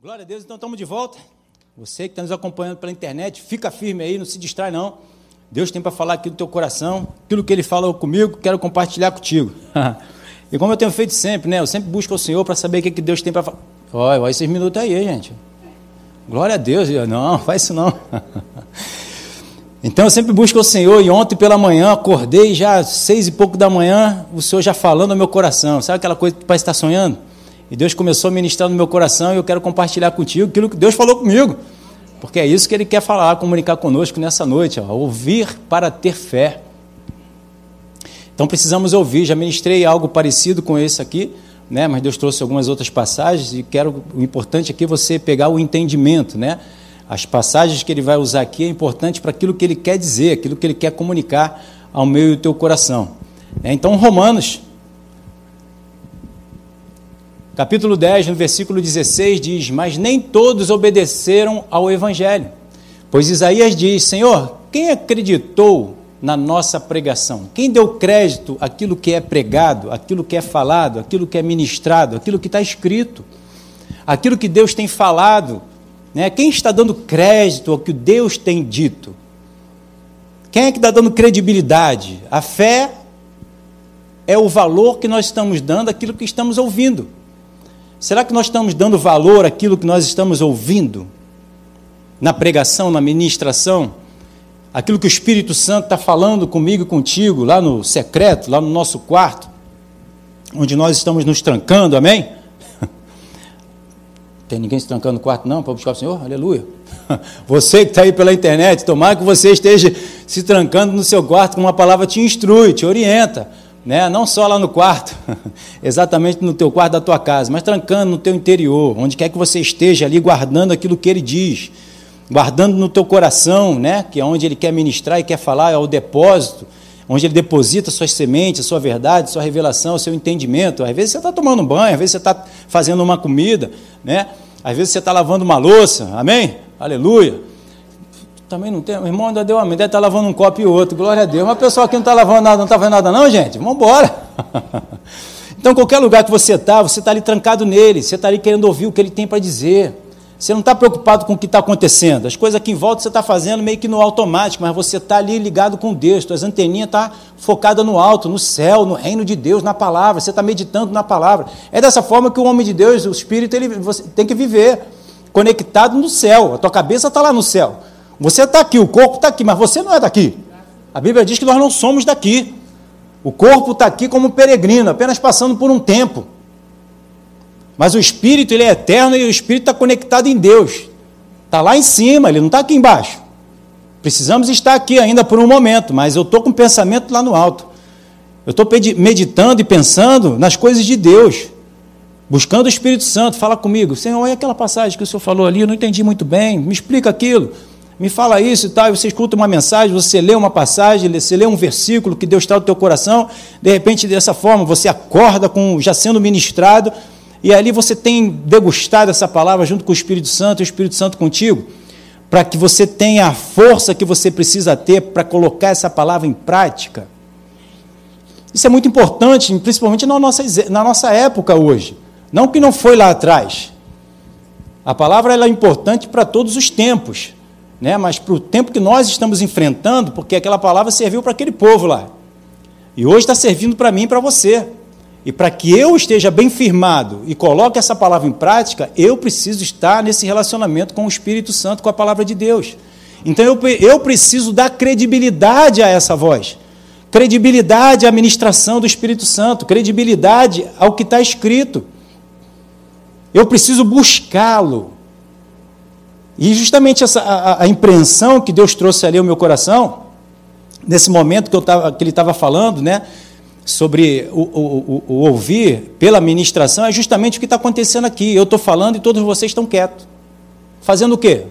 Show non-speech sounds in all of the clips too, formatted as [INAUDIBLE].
Glória a Deus, então estamos de volta. Você que está nos acompanhando pela internet, fica firme aí, não se distrai não. Deus tem para falar aqui no teu coração, aquilo que Ele falou comigo, quero compartilhar contigo. [LAUGHS] e como eu tenho feito sempre, né? Eu sempre busco o Senhor para saber o que, que Deus tem para falar. Olha, olha esses minutos aí, gente. Glória a Deus. Não, [LAUGHS] faz isso não. Então eu sempre busco o Senhor e ontem pela manhã acordei já seis e pouco da manhã, o Senhor já falando no meu coração. Sabe aquela coisa que parece estar sonhando? E Deus começou a ministrar no meu coração e eu quero compartilhar contigo aquilo que Deus falou comigo. Porque é isso que Ele quer falar, comunicar conosco nessa noite. Ó, ouvir para ter fé. Então precisamos ouvir. Já ministrei algo parecido com esse aqui, né? mas Deus trouxe algumas outras passagens e quero. O importante aqui é você pegar o entendimento. Né? As passagens que ele vai usar aqui é importante para aquilo que ele quer dizer, aquilo que ele quer comunicar ao meio do teu coração. É, então, Romanos Capítulo 10, no versículo 16, diz: Mas nem todos obedeceram ao Evangelho. Pois Isaías diz: Senhor, quem acreditou na nossa pregação? Quem deu crédito àquilo que é pregado, aquilo que é falado, aquilo que é ministrado, aquilo que está escrito, aquilo que Deus tem falado? Né? Quem está dando crédito ao que Deus tem dito? Quem é que está dando credibilidade? A fé é o valor que nós estamos dando àquilo que estamos ouvindo. Será que nós estamos dando valor àquilo que nós estamos ouvindo? Na pregação, na ministração? Aquilo que o Espírito Santo está falando comigo e contigo, lá no secreto, lá no nosso quarto, onde nós estamos nos trancando, amém? [LAUGHS] Tem ninguém se trancando no quarto, não, para buscar o Senhor? Aleluia. [LAUGHS] Você que está aí pela internet, tomara que você esteja se trancando no seu quarto, com uma palavra te instrui, te orienta né? não só lá no quarto, [LAUGHS] exatamente no teu quarto da tua casa, mas trancando no teu interior, onde quer que você esteja ali guardando aquilo que ele diz, guardando no teu coração, né? que é onde ele quer ministrar e quer falar, é o depósito, onde ele deposita suas sementes, a sua verdade, a sua revelação, o seu entendimento. Às vezes você está tomando um banho, às vezes você está fazendo uma comida, né? às vezes você está lavando uma louça, amém? Aleluia. Também não tem. O irmão ainda deu uma deve estar lavando um copo e outro, glória a Deus. Uma pessoa que não está lavando nada, não está fazendo nada, não, gente? Vamos embora. [LAUGHS] Então, qualquer lugar que você está, você está ali trancado nele, você está ali querendo ouvir o que ele tem para dizer. Você não está preocupado com o que está acontecendo. As coisas aqui em volta você está fazendo meio que no automático, mas você está ali ligado com Deus. Suas anteninhas estão tá focadas no alto, no céu, no reino de Deus, na palavra. Você está meditando na palavra. É dessa forma que o homem de Deus, o Espírito, ele, tem que viver conectado no céu. A tua cabeça está lá no céu. Você está aqui, o corpo está aqui, mas você não é daqui. A Bíblia diz que nós não somos daqui. O corpo está aqui como peregrino, apenas passando por um tempo. Mas o espírito ele é eterno e o espírito está conectado em Deus. Está lá em cima, ele não está aqui embaixo. Precisamos estar aqui ainda por um momento, mas eu estou com o pensamento lá no alto. Eu estou meditando e pensando nas coisas de Deus, buscando o Espírito Santo. Fala comigo, Senhor, olha aquela passagem que o Senhor falou ali, eu não entendi muito bem, me explica aquilo me fala isso e tal, você escuta uma mensagem, você lê uma passagem, você lê um versículo que Deus está no teu coração, de repente, dessa forma, você acorda com já sendo ministrado, e ali você tem degustado essa palavra junto com o Espírito Santo, e o Espírito Santo contigo, para que você tenha a força que você precisa ter para colocar essa palavra em prática. Isso é muito importante, principalmente na nossa, na nossa época hoje. Não que não foi lá atrás. A palavra é importante para todos os tempos né? mas para o tempo que nós estamos enfrentando, porque aquela palavra serviu para aquele povo lá. E hoje está servindo para mim e para você. E para que eu esteja bem firmado e coloque essa palavra em prática, eu preciso estar nesse relacionamento com o Espírito Santo, com a palavra de Deus. Então eu, eu preciso dar credibilidade a essa voz, credibilidade à ministração do Espírito Santo, credibilidade ao que está escrito. Eu preciso buscá-lo. E justamente essa, a, a, impreensão que Deus trouxe ali ao meu coração, nesse momento que, eu tava, que ele estava falando, né, sobre o, o, o, o, ouvir pela ministração, é justamente o que está acontecendo aqui. Eu estou falando e todos vocês estão quietos. Fazendo o quê?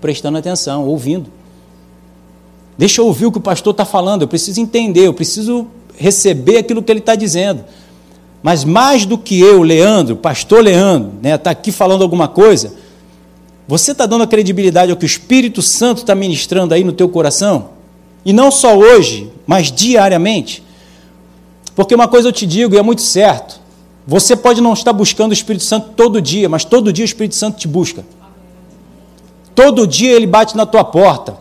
Prestando atenção, ouvindo. Deixa eu ouvir o que o pastor está falando, eu preciso entender, eu preciso receber aquilo que ele está dizendo. Mas mais do que eu, Leandro, pastor Leandro, está né, tá aqui falando alguma coisa, você está dando a credibilidade ao que o Espírito Santo está ministrando aí no teu coração? E não só hoje, mas diariamente? Porque uma coisa eu te digo, e é muito certo: Você pode não estar buscando o Espírito Santo todo dia, mas todo dia o Espírito Santo te busca. Todo dia ele bate na tua porta.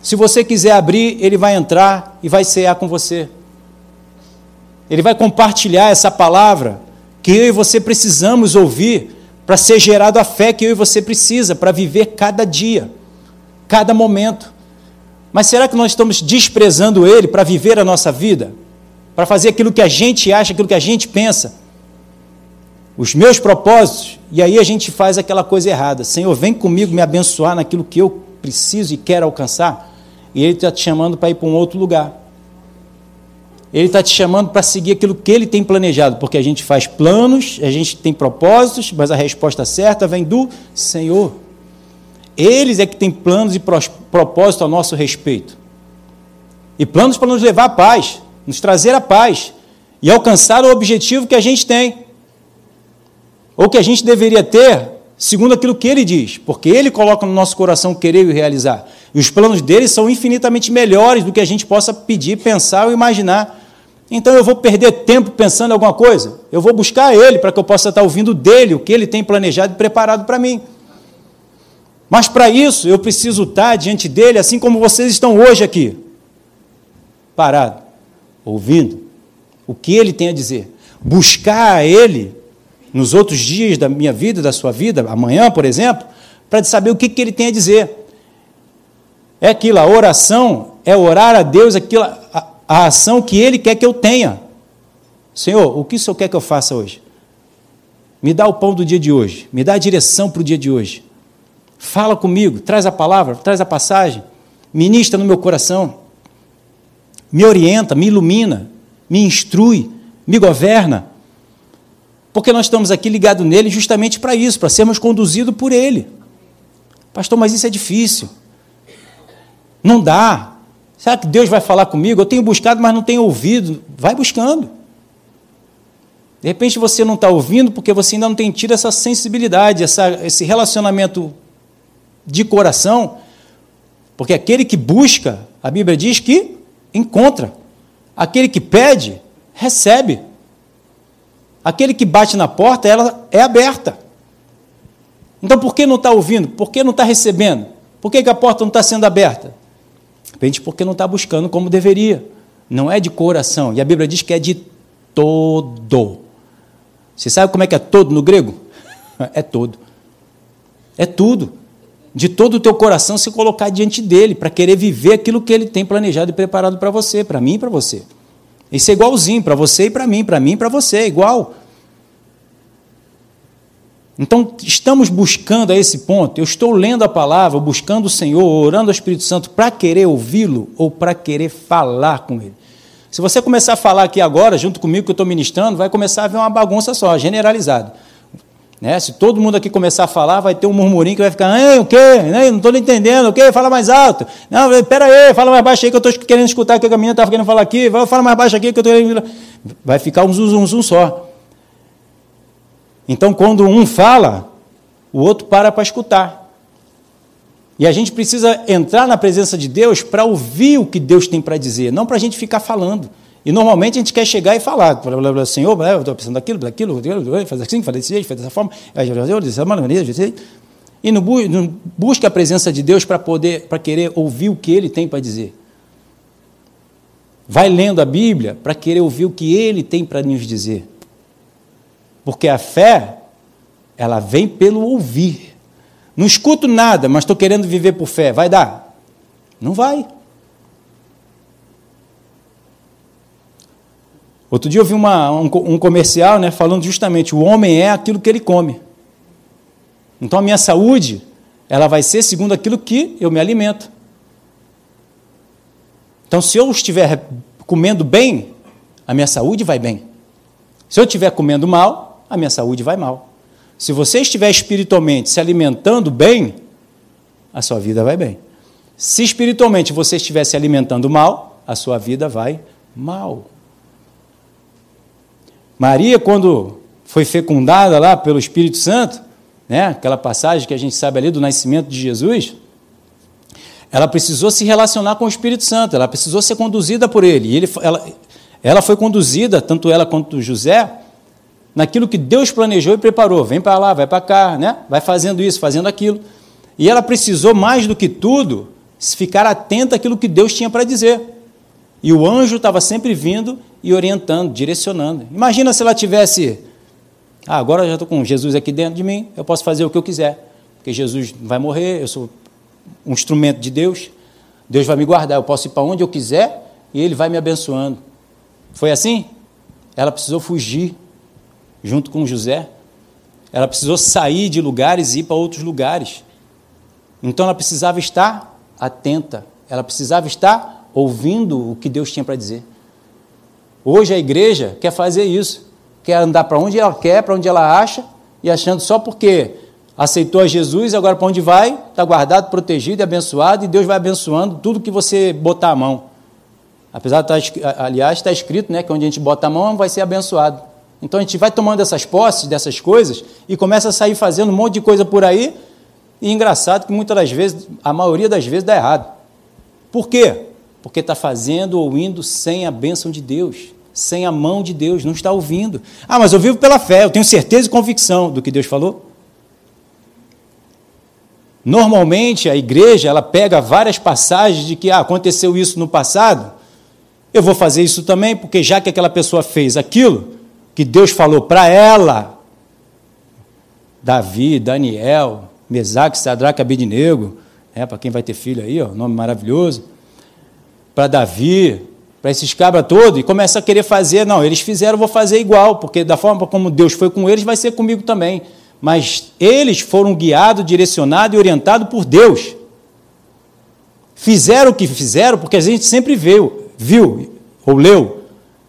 Se você quiser abrir, ele vai entrar e vai cear com você. Ele vai compartilhar essa palavra que eu e você precisamos ouvir para ser gerado a fé que eu e você precisa para viver cada dia, cada momento. Mas será que nós estamos desprezando ele para viver a nossa vida? Para fazer aquilo que a gente acha, aquilo que a gente pensa? Os meus propósitos, e aí a gente faz aquela coisa errada. Senhor, vem comigo me abençoar naquilo que eu preciso e quero alcançar. E ele está te chamando para ir para um outro lugar. Ele está te chamando para seguir aquilo que ele tem planejado, porque a gente faz planos, a gente tem propósitos, mas a resposta certa vem do Senhor. Eles é que têm planos e propósitos a nosso respeito. E planos para nos levar à paz, nos trazer a paz e alcançar o objetivo que a gente tem. Ou que a gente deveria ter, segundo aquilo que ele diz, porque ele coloca no nosso coração querer e realizar. E os planos dele são infinitamente melhores do que a gente possa pedir, pensar ou imaginar. Então eu vou perder tempo pensando em alguma coisa? Eu vou buscar ele para que eu possa estar ouvindo dele o que ele tem planejado e preparado para mim. Mas para isso eu preciso estar diante dele, assim como vocês estão hoje aqui, parado, ouvindo o que ele tem a dizer. Buscar a ele nos outros dias da minha vida, da sua vida, amanhã, por exemplo, para saber o que, que ele tem a dizer. É aquilo, a oração é orar a Deus aquilo, a ação que Ele quer que eu tenha. Senhor, o que o Senhor quer que eu faça hoje? Me dá o pão do dia de hoje, me dá a direção para o dia de hoje. Fala comigo, traz a palavra, traz a passagem, ministra no meu coração, me orienta, me ilumina, me instrui, me governa. Porque nós estamos aqui ligados nele justamente para isso, para sermos conduzidos por ele. Pastor, mas isso é difícil. Não dá. Será que Deus vai falar comigo? Eu tenho buscado, mas não tenho ouvido. Vai buscando. De repente você não está ouvindo porque você ainda não tem tido essa sensibilidade, essa, esse relacionamento de coração. Porque aquele que busca, a Bíblia diz que encontra. Aquele que pede, recebe. Aquele que bate na porta, ela é aberta. Então por que não está ouvindo? Por que não está recebendo? Por que, que a porta não está sendo aberta? Repente, porque não está buscando como deveria. Não é de coração. E a Bíblia diz que é de todo. Você sabe como é que é todo no grego? [LAUGHS] É todo. É tudo. De todo o teu coração se colocar diante dele, para querer viver aquilo que ele tem planejado e preparado para você, para mim e para você. Isso é igualzinho para você e para mim, para mim e para você, é igual. Então, estamos buscando a esse ponto. Eu estou lendo a palavra, buscando o Senhor, orando ao Espírito Santo para querer ouvi-lo ou para querer falar com ele. Se você começar a falar aqui agora, junto comigo que eu estou ministrando, vai começar a ver uma bagunça só, generalizada. Né? Se todo mundo aqui começar a falar, vai ter um murmurinho que vai ficar, o quê? Não estou entendendo, o quê? Fala mais alto. Não, espera aí, fala mais baixo aí que eu estou querendo escutar o que a menina estava querendo falar aqui. Fala mais baixo aqui que eu estou querendo... Vai ficar um zum, zum, zum só. Então, quando um fala, o outro para para escutar. E a gente precisa entrar na presença de Deus para ouvir o que Deus tem para dizer, não para a gente ficar falando. E normalmente a gente quer chegar e falar, Senhor, eu estou pensando daquilo, daquilo, faz assim, faz desse jeito, faz dessa forma, e não, busca a presença de Deus para poder, para querer ouvir o que Ele tem para dizer. Vai lendo a Bíblia para querer ouvir o que Ele tem para nos dizer. Porque a fé, ela vem pelo ouvir. Não escuto nada, mas estou querendo viver por fé. Vai dar? Não vai. Outro dia eu vi uma, um, um comercial né, falando justamente o homem é aquilo que ele come. Então a minha saúde, ela vai ser segundo aquilo que eu me alimento. Então se eu estiver comendo bem, a minha saúde vai bem. Se eu estiver comendo mal, a minha saúde vai mal. Se você estiver espiritualmente se alimentando bem, a sua vida vai bem. Se espiritualmente você estiver se alimentando mal, a sua vida vai mal. Maria, quando foi fecundada lá pelo Espírito Santo, né, aquela passagem que a gente sabe ali do nascimento de Jesus, ela precisou se relacionar com o Espírito Santo, ela precisou ser conduzida por ele. E ele ela, ela foi conduzida, tanto ela quanto José, naquilo que Deus planejou e preparou. Vem para lá, vai para cá, né? vai fazendo isso, fazendo aquilo. E ela precisou, mais do que tudo, ficar atenta àquilo que Deus tinha para dizer. E o anjo estava sempre vindo e orientando, direcionando. Imagina se ela tivesse, ah, agora eu já estou com Jesus aqui dentro de mim, eu posso fazer o que eu quiser, porque Jesus vai morrer, eu sou um instrumento de Deus, Deus vai me guardar, eu posso ir para onde eu quiser e Ele vai me abençoando. Foi assim? Ela precisou fugir junto com José. Ela precisou sair de lugares e ir para outros lugares. Então ela precisava estar atenta, ela precisava estar ouvindo o que Deus tinha para dizer. Hoje a igreja quer fazer isso, quer andar para onde ela quer, para onde ela acha, e achando só porque aceitou a Jesus, agora para onde vai, está guardado, protegido e abençoado, e Deus vai abençoando tudo que você botar a mão. Apesar de estar, tá aliás, está escrito né, que onde a gente bota a mão vai ser abençoado. Então a gente vai tomando essas posses, dessas coisas, e começa a sair fazendo um monte de coisa por aí, e engraçado que muitas das vezes, a maioria das vezes dá errado. Por quê? Porque está fazendo ou indo sem a bênção de Deus, sem a mão de Deus, não está ouvindo. Ah, mas eu vivo pela fé, eu tenho certeza e convicção do que Deus falou. Normalmente a igreja ela pega várias passagens de que ah, aconteceu isso no passado, eu vou fazer isso também, porque já que aquela pessoa fez aquilo que Deus falou para ela, Davi, Daniel, Mesaque, Sadraque, Abednego, é, para quem vai ter filho aí, ó, nome maravilhoso, para Davi, para esses cabras todos, e começa a querer fazer, não, eles fizeram, vou fazer igual, porque da forma como Deus foi com eles, vai ser comigo também. Mas eles foram guiados, direcionados e orientados por Deus. Fizeram o que fizeram, porque a gente sempre viu, viu ou leu,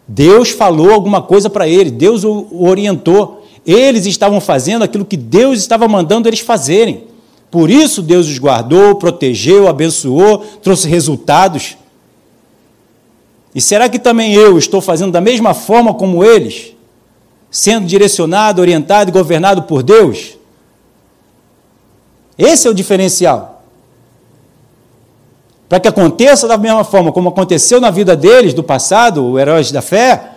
Deus falou alguma coisa para ele, Deus o orientou. Eles estavam fazendo aquilo que Deus estava mandando eles fazerem. Por isso Deus os guardou, protegeu, abençoou, trouxe resultados. E será que também eu estou fazendo da mesma forma como eles? Sendo direcionado, orientado e governado por Deus? Esse é o diferencial para que aconteça da mesma forma como aconteceu na vida deles do passado, o heróis da fé,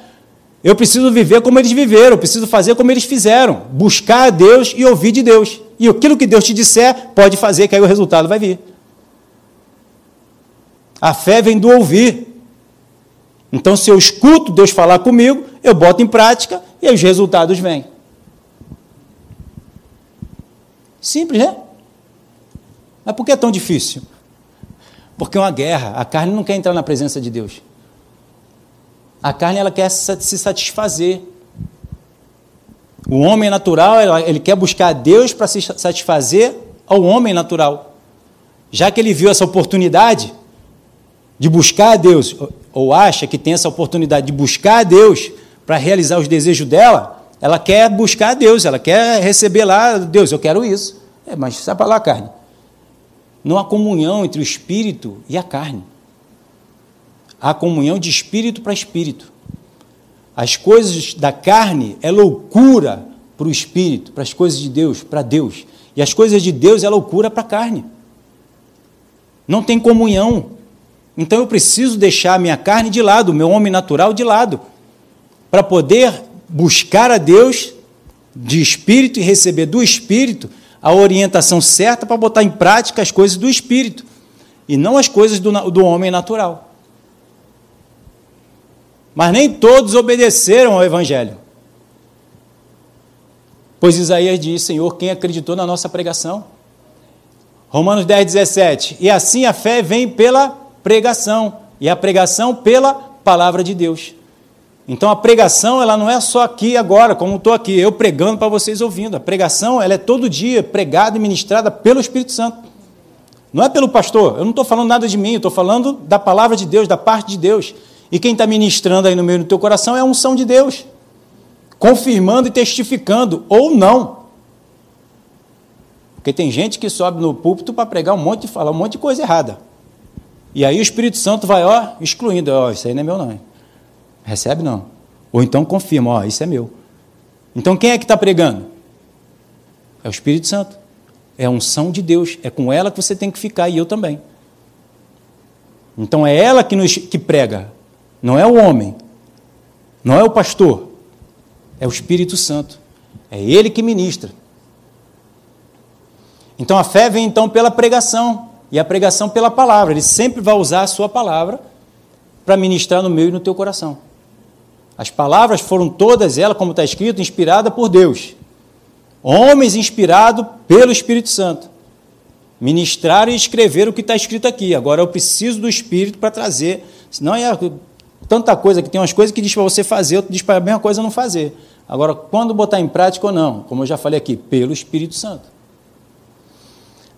eu preciso viver como eles viveram, eu preciso fazer como eles fizeram, buscar a Deus e ouvir de Deus. E aquilo que Deus te disser, pode fazer, que aí o resultado vai vir. A fé vem do ouvir. Então, se eu escuto Deus falar comigo, eu boto em prática e os resultados vêm. Simples, né? Mas por que é tão difícil? Porque é uma guerra. A carne não quer entrar na presença de Deus. A carne ela quer se satisfazer. O homem natural, ele quer buscar Deus para se satisfazer ao homem natural. Já que ele viu essa oportunidade de buscar a Deus, ou acha que tem essa oportunidade de buscar a Deus para realizar os desejos dela, ela quer buscar a Deus, ela quer receber lá, Deus, eu quero isso. É, mas sai para lá, carne. Não há comunhão entre o espírito e a carne. Há comunhão de espírito para espírito. As coisas da carne é loucura para o espírito, para as coisas de Deus, para Deus. E as coisas de Deus é loucura para a carne. Não tem comunhão. Então eu preciso deixar a minha carne de lado, o meu homem natural de lado, para poder buscar a Deus de espírito e receber do espírito a orientação certa para botar em prática as coisas do espírito e não as coisas do, do homem natural. Mas nem todos obedeceram ao Evangelho. Pois Isaías diz: Senhor, quem acreditou na nossa pregação? Romanos 10, 17. E assim a fé vem pela pregação, e a pregação pela palavra de Deus. Então a pregação ela não é só aqui agora, como estou aqui, eu pregando para vocês ouvindo. A pregação ela é todo dia pregada e ministrada pelo Espírito Santo. Não é pelo pastor. Eu não estou falando nada de mim, estou falando da palavra de Deus, da parte de Deus. E quem está ministrando aí no meio do teu coração é a unção de Deus, confirmando e testificando, ou não. Porque tem gente que sobe no púlpito para pregar um monte falar um monte de coisa errada. E aí o Espírito Santo vai, ó, excluindo, ó, isso aí não é meu não. Recebe não. Ou então confirma, ó, isso é meu. Então quem é que está pregando? É o Espírito Santo. É a unção de Deus. É com ela que você tem que ficar e eu também. Então é ela que, nos, que prega, não é o homem. Não é o pastor, é o Espírito Santo. É ele que ministra. Então a fé vem então pela pregação e a pregação pela palavra. Ele sempre vai usar a sua palavra para ministrar no meu e no teu coração. As palavras foram todas elas, como está escrito, inspiradas por Deus. Homens inspirados pelo Espírito Santo. Ministraram e escreveram o que está escrito aqui. Agora eu preciso do Espírito para trazer. Senão é tanta coisa que tem umas coisas que diz para você fazer, outras diz para a mesma coisa não fazer. Agora, quando botar em prática ou não, como eu já falei aqui, pelo Espírito Santo.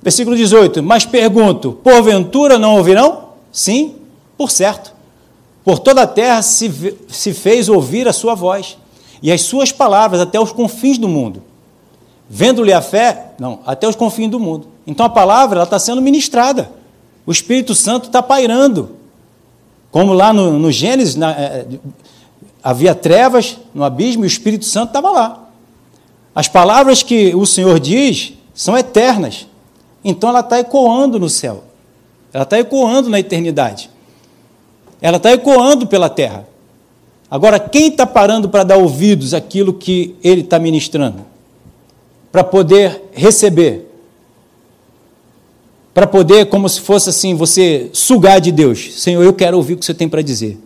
Versículo 18: Mas pergunto: porventura não ouvirão? Sim, por certo. Por toda a terra se, se fez ouvir a sua voz, e as suas palavras até os confins do mundo. Vendo-lhe a fé, não, até os confins do mundo. Então a palavra está sendo ministrada. O Espírito Santo está pairando. Como lá no, no Gênesis, na, é, havia trevas no abismo e o Espírito Santo estava lá. As palavras que o Senhor diz são eternas. Então ela está ecoando no céu. Ela está ecoando na eternidade. Ela está ecoando pela terra. Agora, quem está parando para dar ouvidos àquilo que ele está ministrando? Para poder receber. Para poder, como se fosse assim, você sugar de Deus. Senhor, eu quero ouvir o que você tem para dizer.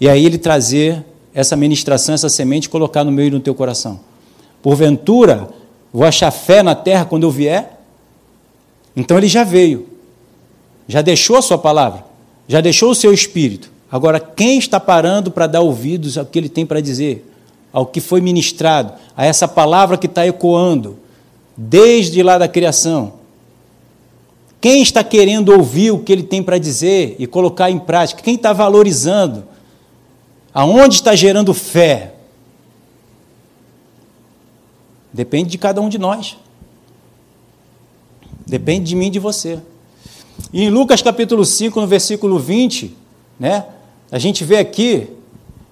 E aí ele trazer essa ministração, essa semente, colocar no meio e no teu coração. Porventura, vou achar fé na terra quando eu vier? Então ele já veio, já deixou a sua palavra, já deixou o seu espírito. Agora, quem está parando para dar ouvidos ao que ele tem para dizer, ao que foi ministrado, a essa palavra que está ecoando, desde lá da criação? Quem está querendo ouvir o que ele tem para dizer e colocar em prática? Quem está valorizando? Aonde está gerando fé? Depende de cada um de nós. Depende de mim e de você. E em Lucas capítulo 5, no versículo 20, né, a gente vê aqui,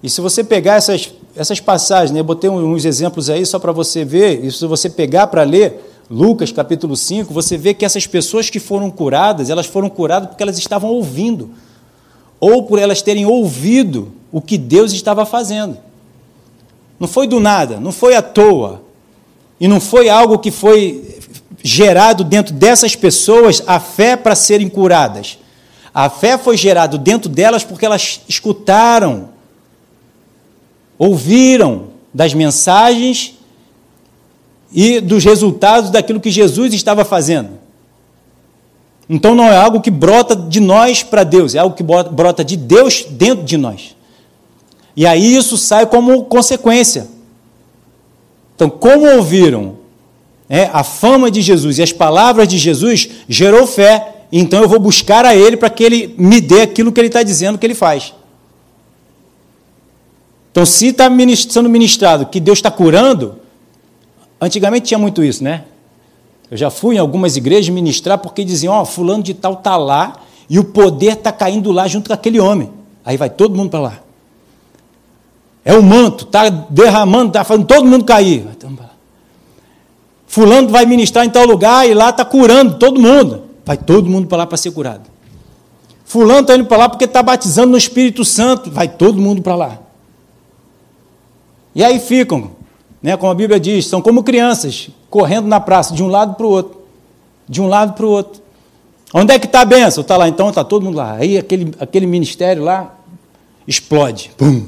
e se você pegar essas, essas passagens, né, eu botei uns exemplos aí só para você ver, e se você pegar para ler Lucas capítulo 5, você vê que essas pessoas que foram curadas, elas foram curadas porque elas estavam ouvindo, ou por elas terem ouvido o que Deus estava fazendo. Não foi do nada, não foi à toa, e não foi algo que foi gerado dentro dessas pessoas a fé para serem curadas. A fé foi gerada dentro delas porque elas escutaram, ouviram das mensagens e dos resultados daquilo que Jesus estava fazendo. Então não é algo que brota de nós para Deus, é algo que brota de Deus dentro de nós. E aí isso sai como consequência. Então, como ouviram é, a fama de Jesus e as palavras de Jesus gerou fé, então eu vou buscar a Ele para que Ele me dê aquilo que Ele está dizendo que Ele faz. Então, se está sendo ministrado que Deus está curando, antigamente tinha muito isso, né? Eu já fui em algumas igrejas ministrar porque diziam: Ó, oh, Fulano de Tal está lá e o poder está caindo lá junto com aquele homem. Aí vai todo mundo para lá. É o manto, está derramando, está fazendo todo mundo cair. Fulano vai ministrar em tal lugar e lá está curando todo mundo. Vai todo mundo para lá para ser curado. Fulano está indo para lá porque está batizando no Espírito Santo. Vai todo mundo para lá. E aí ficam, né, como a Bíblia diz, são como crianças, correndo na praça, de um lado para o outro. De um lado para o outro. Onde é que está a benção? Está lá, então está todo mundo lá. Aí aquele, aquele ministério lá explode. Pum.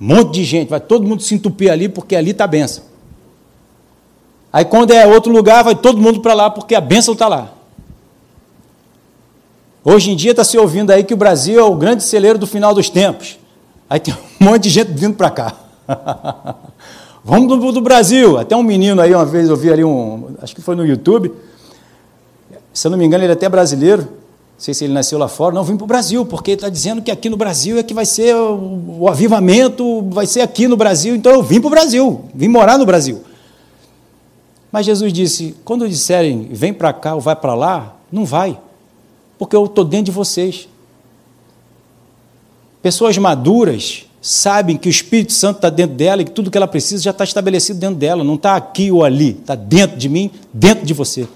Um monte de gente, vai todo mundo se entupir ali, porque ali está a benção. Aí quando é outro lugar, vai todo mundo para lá, porque a bênção está lá. Hoje em dia está se ouvindo aí que o Brasil é o grande celeiro do final dos tempos. Aí tem um [LAUGHS] monte de gente vindo para cá. [LAUGHS] Vamos do, do, Brasil. Até um menino aí, uma vez eu vi ali um. Acho que foi no YouTube. Se eu não me engano, ele é até brasileiro. Não sei se ele nasceu lá fora. Não, vim para o Brasil, porque está dizendo que aqui no Brasil é que vai ser o, o avivamento, vai ser aqui no Brasil. Então eu vim para o Brasil, vim morar no Brasil. Mas Jesus disse: quando disserem vem para cá ou vai para lá, não vai, porque eu estou dentro de vocês. Pessoas maduras sabem que o Espírito Santo está dentro dela e que tudo que ela precisa já está estabelecido dentro dela, não está aqui ou ali, está dentro de mim, dentro de você.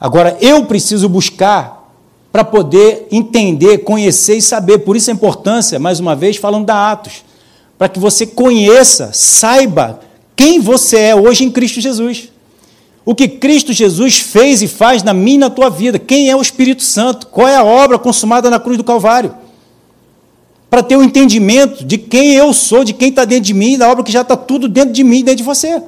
Agora eu preciso buscar para poder entender, conhecer e saber. Por isso a importância, mais uma vez, falando da Atos, para que você conheça, saiba quem você é hoje em Cristo Jesus. O que Cristo Jesus fez e faz na minha na tua vida. Quem é o Espírito Santo? Qual é a obra consumada na cruz do Calvário? Para ter o um entendimento de quem eu sou, de quem está dentro de mim, da obra que já está tudo dentro de mim, dentro de você.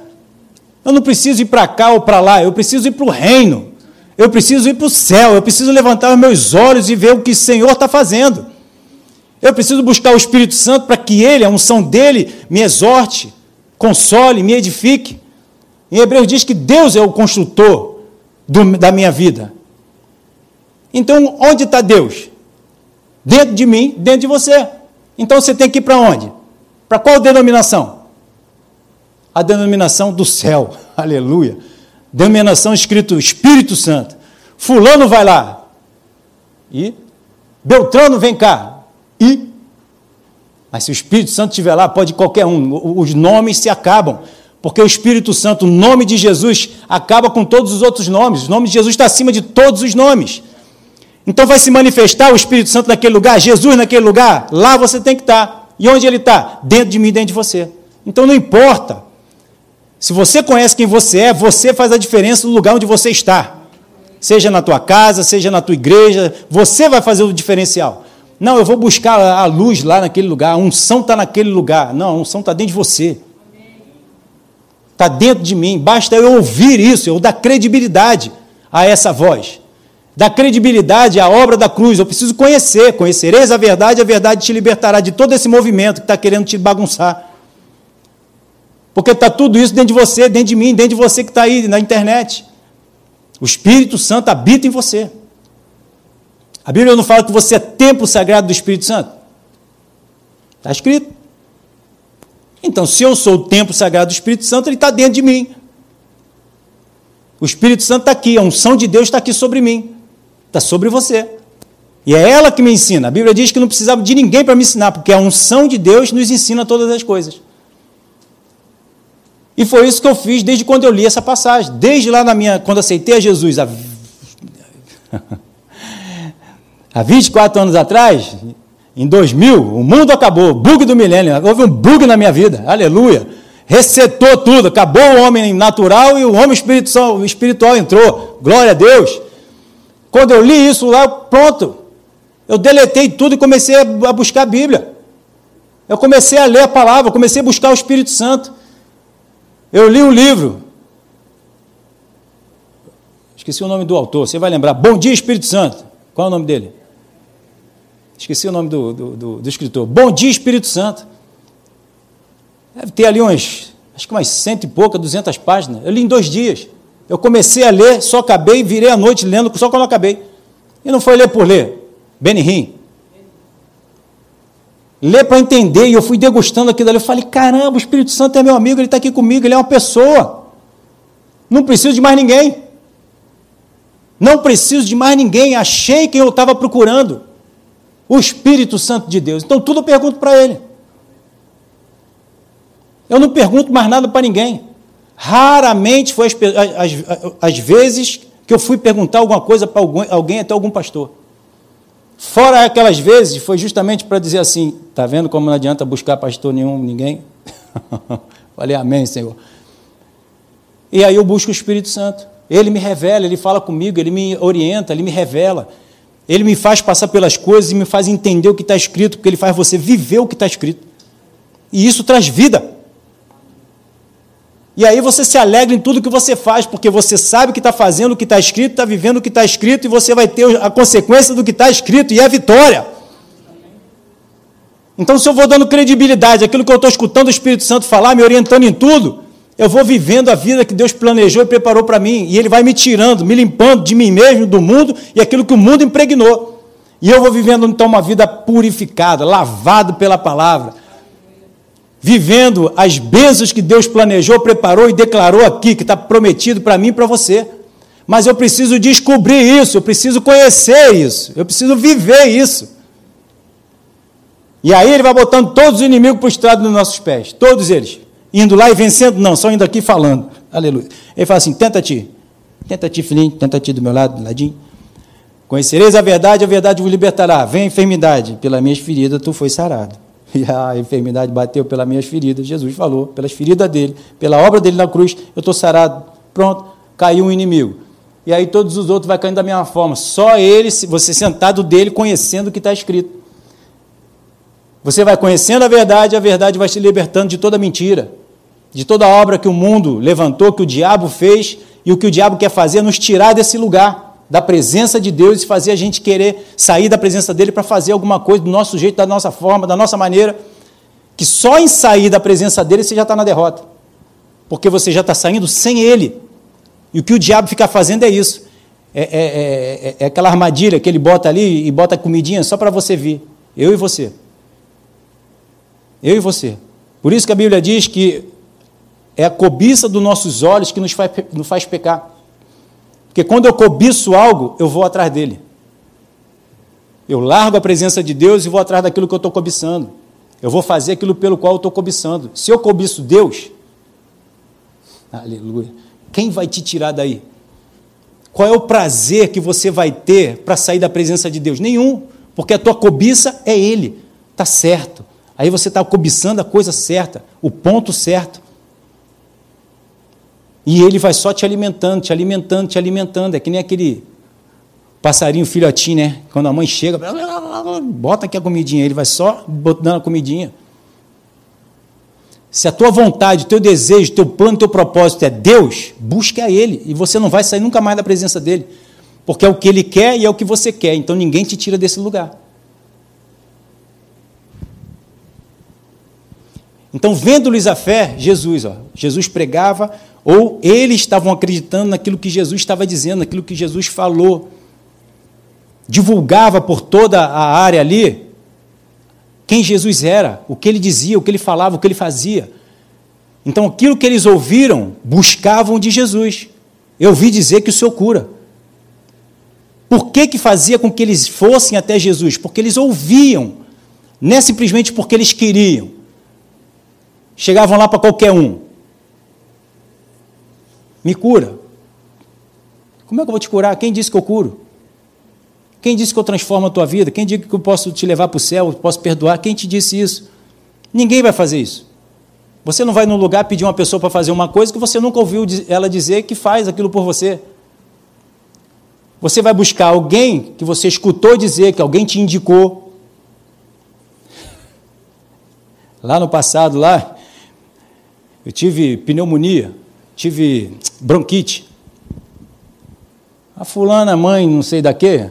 Eu não preciso ir para cá ou para lá, eu preciso ir para o reino. Eu preciso ir para o céu, eu preciso levantar os meus olhos e ver o que o Senhor está fazendo. Eu preciso buscar o Espírito Santo para que Ele, a unção dele, me exorte, console, me edifique. Em Hebreus diz que Deus é o construtor do, da minha vida. Então, onde está Deus? Dentro de mim, dentro de você. Então você tem que ir para onde? Para qual denominação? A denominação do céu. [LAUGHS] Aleluia. Denominação escrito Espírito Santo. Fulano vai lá. E Beltrano vem cá. E mas se o Espírito Santo estiver lá, pode qualquer um. Os nomes se acabam. Porque o Espírito Santo, o nome de Jesus, acaba com todos os outros nomes. O nome de Jesus está acima de todos os nomes. Então vai se manifestar o Espírito Santo naquele lugar, Jesus naquele lugar, lá você tem que estar. E onde ele está? Dentro de mim, dentro de você. Então não importa. Se você conhece quem você é, você faz a diferença no lugar onde você está. Seja na tua casa, seja na tua igreja, você vai fazer o diferencial. Não, eu vou buscar a luz lá naquele lugar, a unção está naquele lugar. Não, a unção está dentro de você está dentro de mim, basta eu ouvir isso, eu dar credibilidade a essa voz. Dar credibilidade à obra da cruz, eu preciso conhecer, conhecereis a verdade, a verdade te libertará de todo esse movimento que está querendo te bagunçar. Porque está tudo isso dentro de você, dentro de mim, dentro de você que está aí na internet. O Espírito Santo habita em você. A Bíblia não fala que você é templo sagrado do Espírito Santo? Está escrito. Então, se eu sou o templo sagrado do Espírito Santo, ele está dentro de mim. O Espírito Santo está aqui, a unção de Deus está aqui sobre mim, está sobre você. E é ela que me ensina. A Bíblia diz que não precisava de ninguém para me ensinar, porque a unção de Deus nos ensina todas as coisas. E foi isso que eu fiz desde quando eu li essa passagem. Desde lá na minha, quando aceitei a Jesus, há, há 24 anos atrás, em 2000, o mundo acabou, bug do milênio, houve um bug na minha vida, aleluia. Resetou tudo, acabou o homem natural e o homem espiritual, entrou, glória a Deus. Quando eu li isso lá, pronto, eu deletei tudo e comecei a buscar a Bíblia. Eu comecei a ler a palavra, comecei a buscar o Espírito Santo. Eu li um livro. Esqueci o nome do autor, você vai lembrar. Bom dia, Espírito Santo. Qual é o nome dele? Esqueci o nome do, do, do, do escritor. Bom dia, Espírito Santo. Deve ter ali umas, acho que umas cento e pouca, duzentas páginas. Eu li em dois dias. Eu comecei a ler, só acabei, virei a noite lendo, só quando acabei. E não foi ler por ler. Benihim. Ler para entender, e eu fui degustando aquilo ali. Eu falei: caramba, o Espírito Santo é meu amigo, ele está aqui comigo, ele é uma pessoa. Não preciso de mais ninguém. Não preciso de mais ninguém. Achei quem eu estava procurando o Espírito Santo de Deus. Então tudo eu pergunto para ele. Eu não pergunto mais nada para ninguém. Raramente foi as, as, as, vezes que eu fui perguntar alguma coisa para alguém, alguém, até algum pastor. Fora aquelas vezes, foi justamente para dizer assim: está vendo como não adianta buscar pastor nenhum, ninguém? [LAUGHS] Falei, Amém, Senhor. E aí eu busco o Espírito Santo. Ele me revela, ele fala comigo, ele me orienta, ele me revela. Ele me faz passar pelas coisas e me faz entender o que está escrito, porque ele faz você viver o que está escrito. E isso traz vida. E aí você se alegra em tudo que você faz, porque você sabe que está fazendo o que está escrito, está vivendo o que está escrito, e você vai ter a consequência do que está escrito, e é a vitória. Então, se eu vou dando credibilidade àquilo que eu estou escutando o Espírito Santo falar, me orientando em tudo, eu vou vivendo a vida que Deus planejou e preparou para mim, e Ele vai me tirando, me limpando de mim mesmo, do mundo e aquilo que o mundo impregnou. E eu vou vivendo então uma vida purificada, lavado pela palavra, vivendo as bênçãos que Deus planejou, preparou e declarou aqui, que está prometido para mim e para você. Mas eu preciso descobrir isso, eu preciso conhecer isso, eu preciso viver isso. E aí ele vai botando todos os inimigos para o estrado dos nossos pés, todos eles indo lá e vencendo, não, só indo aqui falando. Aleluia. Ele fala assim: tenta ti, tenta ti, filhinho, tenta ti do meu lado, do ladinho. Conhecereis a verdade, a verdade vos libertará. Vem a enfermidade, pelas minhas feridas tu foi sarado. [LAUGHS] E a enfermidade bateu pelas minhas feridas. Jesus falou, pelas feridas dele, pela obra dele na cruz, eu estou sarado. Pronto, caiu um inimigo. E aí todos os outros vão caindo da mesma forma. Só ele, você sentado dele, conhecendo o que está escrito. Você vai conhecendo a verdade, a verdade vai se libertando de toda mentira, de toda obra que o mundo levantou, que o diabo fez, e o que o diabo quer fazer é nos tirar desse lugar da presença de Deus e fazer a gente querer sair da presença dele para fazer alguma coisa do nosso jeito, da nossa forma, da nossa maneira, que só em sair da presença dele você já está na derrota, porque você já está saindo sem ele. E o que o diabo fica fazendo é isso. É, é, é, é aquela armadilha que ele bota ali e bota comidinha só para você vir. Eu e você. Eu e você. Por isso que a Bíblia diz que é a cobiça dos nossos olhos que nos faz, nos faz pecar. Porque quando eu cobiço algo, eu vou atrás dele. Eu largo a presença de Deus e vou atrás daquilo que eu estou cobiçando. Eu vou fazer aquilo pelo qual eu estou cobiçando. Se eu cobiço Deus, aleluia, quem vai te tirar daí? Qual é o prazer que você vai ter para sair da presença de Deus? Nenhum, porque a tua cobiça é Ele, está certo. Aí você está cobiçando a coisa certa, o ponto certo. E ele vai só te alimentando, te alimentando, te alimentando. É que nem aquele passarinho filhotinho, né? Quando a mãe chega, bota aqui a comidinha, ele vai só botando a comidinha. Se a tua vontade, o teu desejo, o teu plano, o teu propósito é Deus, busque a Ele e você não vai sair nunca mais da presença dele, porque é o que Ele quer e é o que você quer, então ninguém te tira desse lugar. Então, vendo-lhes a fé, Jesus, ó, Jesus pregava, ou eles estavam acreditando naquilo que Jesus estava dizendo, naquilo que Jesus falou. Divulgava por toda a área ali quem Jesus era, o que ele dizia, o que ele falava, o que ele fazia. Então, aquilo que eles ouviram, buscavam de Jesus. Eu ouvi dizer que o Senhor cura. Por que, que fazia com que eles fossem até Jesus? Porque eles ouviam, não é simplesmente porque eles queriam. Chegavam lá para qualquer um. Me cura. Como é que eu vou te curar? Quem disse que eu curo? Quem disse que eu transformo a tua vida? Quem disse que eu posso te levar para o céu, posso perdoar? Quem te disse isso? Ninguém vai fazer isso. Você não vai num lugar pedir uma pessoa para fazer uma coisa que você nunca ouviu ela dizer que faz aquilo por você. Você vai buscar alguém que você escutou dizer, que alguém te indicou. Lá no passado, lá, eu tive pneumonia tive bronquite. A fulana, mãe, não sei da quê,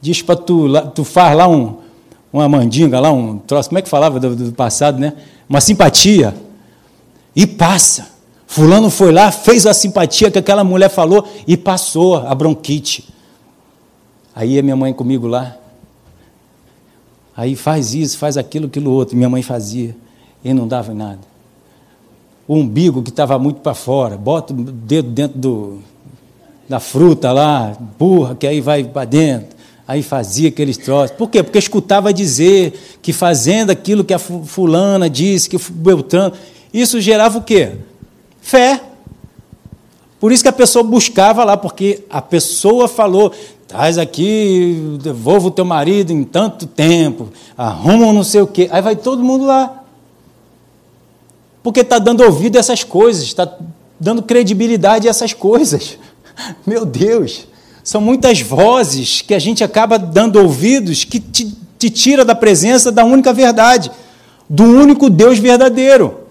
diz para tu, tu faz lá um, uma mandinga, lá um troço, como é que falava do, do passado, né? Uma simpatia. E passa. Fulano foi lá, fez a simpatia que aquela mulher falou e passou a bronquite. Aí a minha mãe comigo lá. Aí faz isso, faz aquilo, aquilo outro. Minha mãe fazia. E não dava em nada o umbigo que estava muito para fora, bota o dedo dentro do, da fruta lá, burra, que aí vai para dentro. Aí fazia aqueles troços. Por quê? Porque escutava dizer que fazendo aquilo que a fulana disse, que o Beltrano, isso gerava o quê? Fé. Por isso que a pessoa buscava lá, porque a pessoa falou: traz aqui, devolva o teu marido em tanto tempo, arruma não sei o quê. Aí vai todo mundo lá porque está dando ouvido a essas coisas, está dando credibilidade a essas coisas. [LAUGHS] Meu Deus, são muitas vozes que a gente acaba dando ouvidos que te, te tira da presença da única verdade, do único Deus verdadeiro.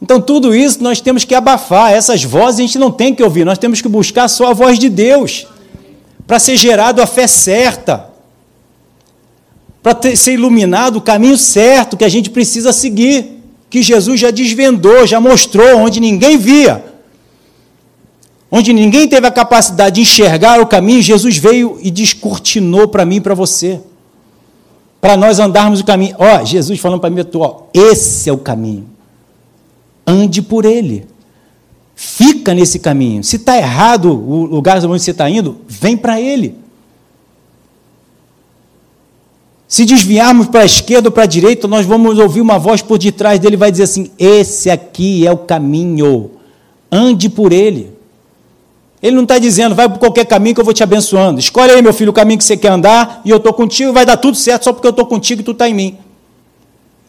Então, tudo isso nós temos que abafar, essas vozes a gente não tem que ouvir, nós temos que buscar só a voz de Deus, para ser gerado a fé certa, para ser iluminado o caminho certo que a gente precisa seguir que Jesus já desvendou, já mostrou, onde ninguém via, onde ninguém teve a capacidade de enxergar o caminho, Jesus veio e descortinou para mim e para você, para nós andarmos o caminho. Ó, Jesus falando para mim, ó, esse é o caminho, ande por ele, fica nesse caminho. Se está errado o lugar onde você está indo, vem para ele. Se desviarmos para a esquerda ou para a direita, nós vamos ouvir uma voz por detrás dele vai dizer assim: Esse aqui é o caminho, ande por ele. Ele não está dizendo, vai por qualquer caminho que eu vou te abençoando. Escolhe aí, meu filho, o caminho que você quer andar e eu estou contigo, vai dar tudo certo só porque eu estou contigo e tu está em mim.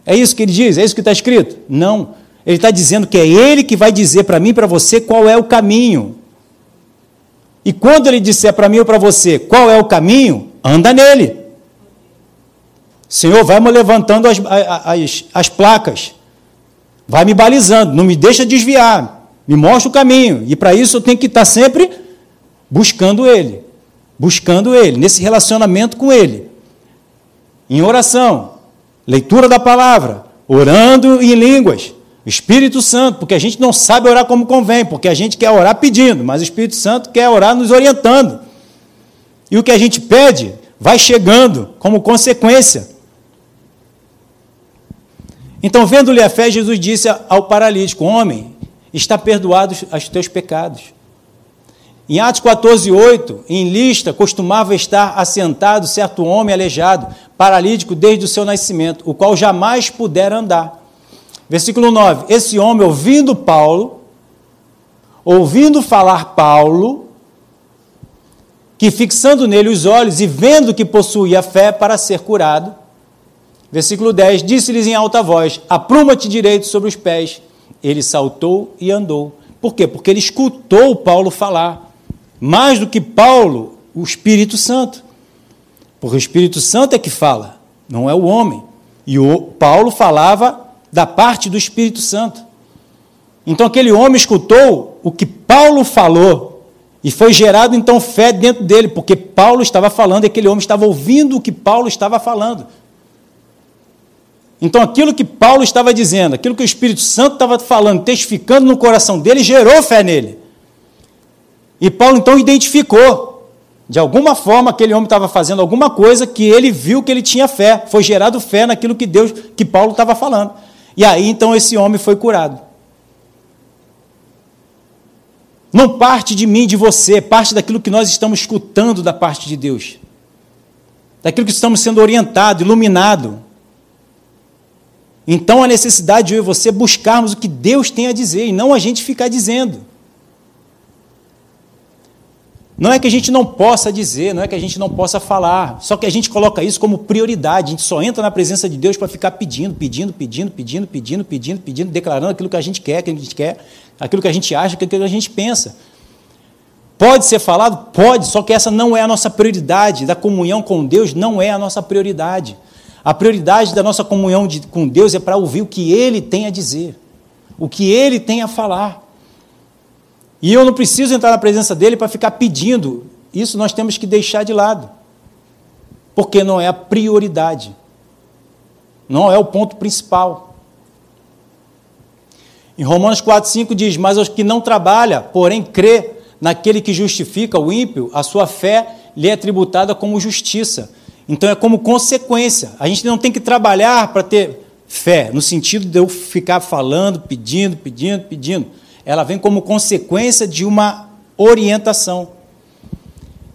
É isso que ele diz? É isso que está escrito? Não. Ele está dizendo que é ele que vai dizer para mim e para você qual é o caminho. E quando ele disser para mim ou para você qual é o caminho, anda nele. Senhor, vai me levantando as, as, as placas, vai me balizando, não me deixa desviar, me mostra o caminho. E para isso eu tenho que estar sempre buscando Ele, buscando Ele, nesse relacionamento com Ele, em oração, leitura da palavra, orando em línguas. Espírito Santo, porque a gente não sabe orar como convém, porque a gente quer orar pedindo, mas o Espírito Santo quer orar nos orientando. E o que a gente pede vai chegando como consequência. Então, vendo-lhe a fé, Jesus disse ao paralítico: Homem, está perdoado os teus pecados. Em Atos 14, 8, em lista, costumava estar assentado certo homem aleijado, paralítico desde o seu nascimento, o qual jamais pudera andar. Versículo 9: Esse homem, ouvindo Paulo, ouvindo falar Paulo, que fixando nele os olhos e vendo que possuía fé para ser curado, Versículo 10: Disse-lhes em alta voz: Apruma-te direito sobre os pés. Ele saltou e andou. Por quê? Porque ele escutou Paulo falar. Mais do que Paulo, o Espírito Santo. Porque o Espírito Santo é que fala, não é o homem. E o Paulo falava da parte do Espírito Santo. Então aquele homem escutou o que Paulo falou e foi gerado então fé dentro dele, porque Paulo estava falando e aquele homem estava ouvindo o que Paulo estava falando. Então, aquilo que Paulo estava dizendo, aquilo que o Espírito Santo estava falando, testificando no coração dele, gerou fé nele. E Paulo então identificou. De alguma forma, aquele homem estava fazendo alguma coisa que ele viu que ele tinha fé. Foi gerado fé naquilo que Deus, que Paulo estava falando. E aí então esse homem foi curado. Não parte de mim, de você, parte daquilo que nós estamos escutando da parte de Deus. Daquilo que estamos sendo orientado, iluminado. Então a necessidade de eu e você buscarmos o que Deus tem a dizer e não a gente ficar dizendo. Não é que a gente não possa dizer, não é que a gente não possa falar, só que a gente coloca isso como prioridade. A gente só entra na presença de Deus para ficar pedindo, pedindo, pedindo, pedindo, pedindo, pedindo, pedindo, declarando aquilo que a gente quer, aquilo que a gente quer, aquilo que a gente acha, aquilo que a gente pensa. Pode ser falado? Pode, só que essa não é a nossa prioridade. Da comunhão com Deus não é a nossa prioridade. A prioridade da nossa comunhão de, com Deus é para ouvir o que Ele tem a dizer, o que Ele tem a falar. E eu não preciso entrar na presença dele para ficar pedindo. Isso nós temos que deixar de lado. Porque não é a prioridade. Não é o ponto principal. Em Romanos 4,5 diz: Mas aos que não trabalha, porém crê naquele que justifica o ímpio, a sua fé lhe é tributada como justiça. Então é como consequência. A gente não tem que trabalhar para ter fé, no sentido de eu ficar falando, pedindo, pedindo, pedindo. Ela vem como consequência de uma orientação.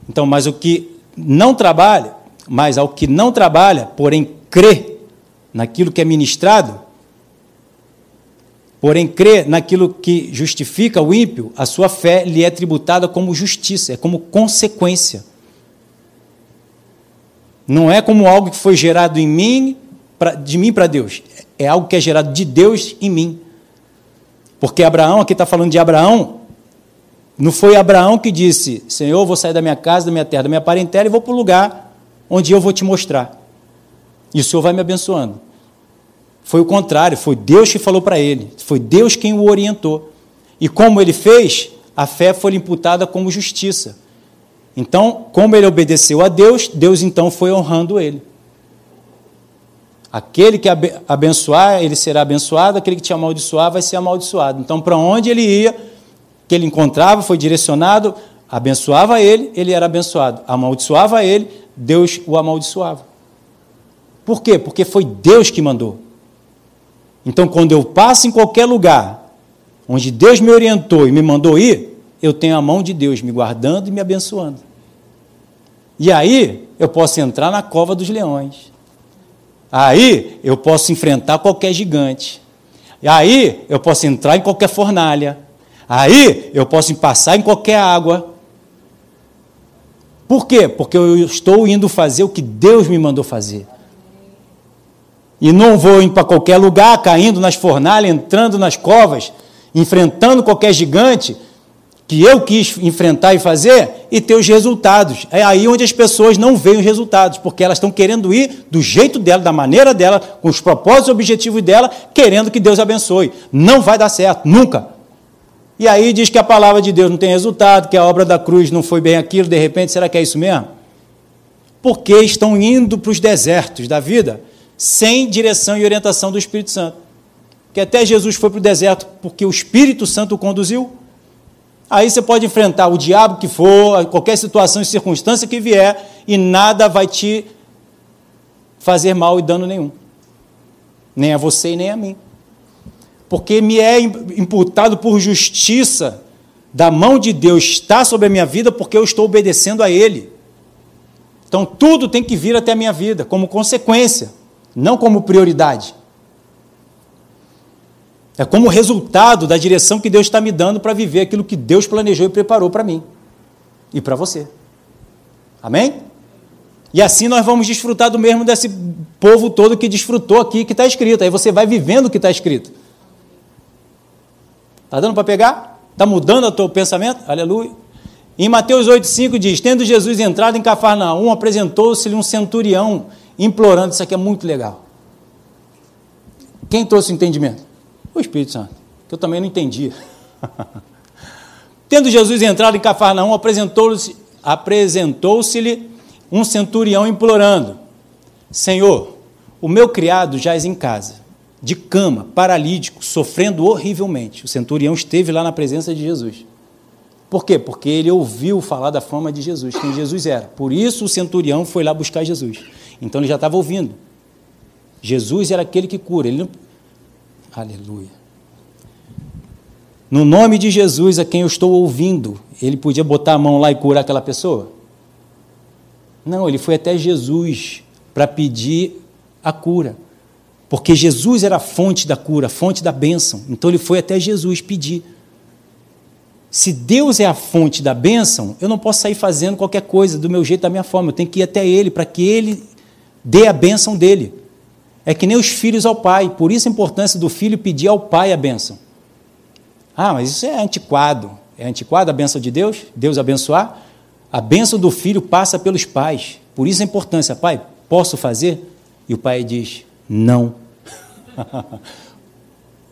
Então, mas o que não trabalha, mas ao que não trabalha, porém crê naquilo que é ministrado, porém crê naquilo que justifica o ímpio, a sua fé lhe é tributada como justiça, é como consequência. Não é como algo que foi gerado em mim, pra, de mim para Deus. É algo que é gerado de Deus em mim. Porque Abraão, aqui está falando de Abraão, não foi Abraão que disse: Senhor, eu vou sair da minha casa, da minha terra, da minha parentela e vou para o lugar onde eu vou te mostrar. E o Senhor vai me abençoando. Foi o contrário, foi Deus que falou para ele, foi Deus quem o orientou. E como ele fez, a fé foi imputada como justiça. Então, como ele obedeceu a Deus, Deus então foi honrando ele. Aquele que abençoar, ele será abençoado, aquele que te amaldiçoar, vai ser amaldiçoado. Então, para onde ele ia, que ele encontrava, foi direcionado, abençoava ele, ele era abençoado. Amaldiçoava ele, Deus o amaldiçoava. Por quê? Porque foi Deus que mandou. Então, quando eu passo em qualquer lugar onde Deus me orientou e me mandou ir, eu tenho a mão de Deus me guardando e me abençoando. E aí eu posso entrar na cova dos leões. Aí eu posso enfrentar qualquer gigante. E aí eu posso entrar em qualquer fornalha. Aí eu posso passar em qualquer água. Por quê? Porque eu estou indo fazer o que Deus me mandou fazer. E não vou indo para qualquer lugar, caindo nas fornalhas, entrando nas covas, enfrentando qualquer gigante que eu quis enfrentar e fazer e ter os resultados. É aí onde as pessoas não veem os resultados, porque elas estão querendo ir do jeito dela, da maneira dela, com os propósitos e objetivos dela, querendo que Deus abençoe. Não vai dar certo, nunca. E aí diz que a palavra de Deus não tem resultado, que a obra da cruz não foi bem aquilo, de repente, será que é isso mesmo? Porque estão indo para os desertos da vida sem direção e orientação do Espírito Santo. Que até Jesus foi para o deserto porque o Espírito Santo o conduziu. Aí você pode enfrentar o diabo que for, qualquer situação e circunstância que vier, e nada vai te fazer mal e dano nenhum. Nem a você e nem a mim. Porque me é imputado por justiça da mão de Deus está sobre a minha vida porque eu estou obedecendo a Ele. Então tudo tem que vir até a minha vida como consequência, não como prioridade. É como resultado da direção que Deus está me dando para viver aquilo que Deus planejou e preparou para mim e para você. Amém? E assim nós vamos desfrutar do mesmo desse povo todo que desfrutou aqui, que está escrito. Aí você vai vivendo o que está escrito. Está dando para pegar? Está mudando o teu pensamento? Aleluia. Em Mateus 8,5 diz: Tendo Jesus entrado em Cafarnaum, apresentou-se-lhe um centurião, implorando. Isso aqui é muito legal. Quem trouxe o entendimento? O Espírito Santo, que eu também não entendia. [LAUGHS] Tendo Jesus entrado em Cafarnaum, apresentou-se apresentou-se-lhe um centurião implorando: Senhor, o meu criado jaz em casa, de cama, paralítico, sofrendo horrivelmente. O centurião esteve lá na presença de Jesus. Por quê? Porque ele ouviu falar da fama de Jesus, quem Jesus era. Por isso o centurião foi lá buscar Jesus. Então ele já estava ouvindo. Jesus era aquele que cura. Ele Aleluia. No nome de Jesus, a quem eu estou ouvindo, ele podia botar a mão lá e curar aquela pessoa? Não, ele foi até Jesus para pedir a cura. Porque Jesus era a fonte da cura, a fonte da bênção. Então ele foi até Jesus pedir. Se Deus é a fonte da bênção, eu não posso sair fazendo qualquer coisa do meu jeito, da minha forma. Eu tenho que ir até Ele para que Ele dê a bênção dele. É que nem os filhos ao pai, por isso a importância do filho pedir ao pai a bênção. Ah, mas isso é antiquado. É antiquado a bênção de Deus? Deus abençoar? A bênção do filho passa pelos pais. Por isso a importância. Pai, posso fazer? E o pai diz: não. [LAUGHS]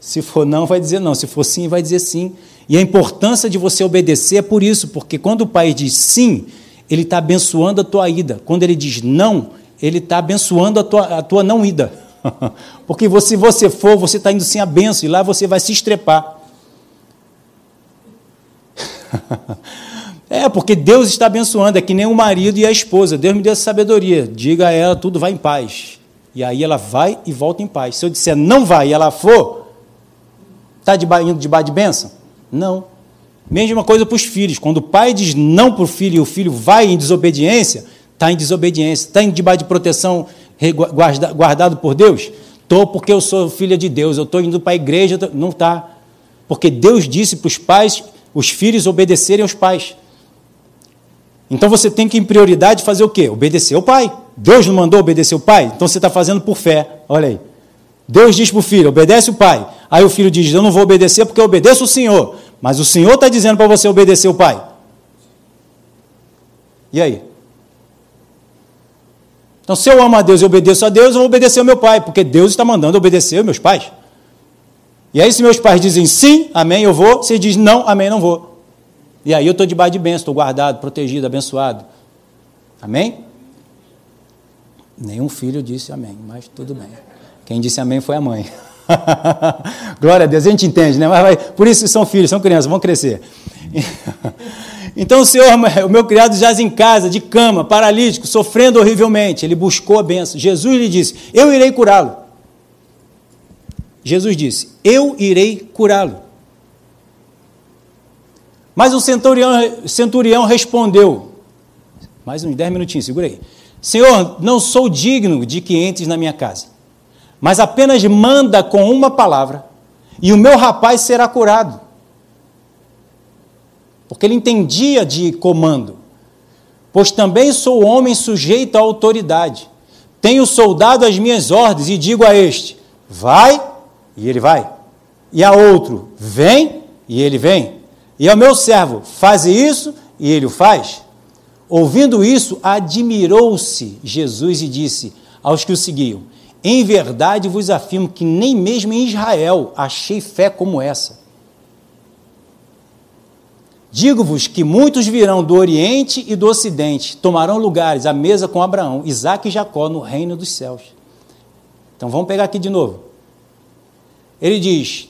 Se for não, vai dizer não. Se for sim, vai dizer sim. E a importância de você obedecer é por isso, porque quando o pai diz sim, ele está abençoando a tua ida. Quando ele diz não, ele está abençoando a tua, a tua não ida. [LAUGHS] Porque se você for, você está indo sem a benção, e lá você vai se estrepar. [LAUGHS] É, porque Deus está abençoando, é que nem o marido e a esposa. Deus me deu essa sabedoria. Diga a ela, tudo vai em paz. E aí ela vai e volta em paz. Se eu disser não vai e ela for, está indo debaixo de bênção? Não. Mesma coisa para os filhos. Quando o pai diz não para o filho e o filho vai em desobediência, está em desobediência, está debaixo de proteção guardado por Deus? Estou porque eu sou filha de Deus, eu estou indo para a igreja. Não está. Porque Deus disse para os pais, os filhos obedecerem aos pais. Então você tem que, em prioridade, fazer o quê? Obedecer ao pai. Deus não mandou obedecer o pai? Então você está fazendo por fé. Olha aí. Deus diz para o filho, obedece o pai. Aí o filho diz, eu não vou obedecer porque eu obedeço o Senhor. Mas o Senhor está dizendo para você obedecer o pai. E aí? Então, se eu amo a Deus e obedeço a Deus, eu vou obedecer ao meu pai, porque Deus está mandando obedecer aos meus pais. E aí, se meus pais dizem sim, amém, eu vou. Se diz não, amém, não vou. E aí eu estou debaixo de bênção, estou guardado, protegido, abençoado. Amém? Nenhum filho disse amém, mas tudo bem. Quem disse amém foi a mãe. [LAUGHS] Glória a Deus, a gente entende, né? Mas vai, por isso são filhos, são crianças, vão crescer. [LAUGHS] Então o Senhor, o meu criado jaz em casa, de cama, paralítico, sofrendo horrivelmente. Ele buscou a benção. Jesus lhe disse: Eu irei curá-lo. Jesus disse: Eu irei curá-lo. Mas o centurião, centurião respondeu: Mais uns dez minutinhos, segura aí. Senhor, não sou digno de que entres na minha casa, mas apenas manda com uma palavra, e o meu rapaz será curado. porque ele entendia de comando. Pois também sou homem sujeito à autoridade. Tenho soldado as minhas ordens e digo a este: vai, e ele vai. E a outro: vem, e ele vem. E ao meu servo: faze isso, e ele o faz. Ouvindo isso, admirou-se Jesus e disse aos que o seguiam: Em verdade vos afirmo que nem mesmo em Israel achei fé como essa. Digo-vos que muitos virão do Oriente e do Ocidente, tomarão lugares à mesa com Abraão, Isaac e Jacó no reino dos céus. Então vamos pegar aqui de novo. Ele diz: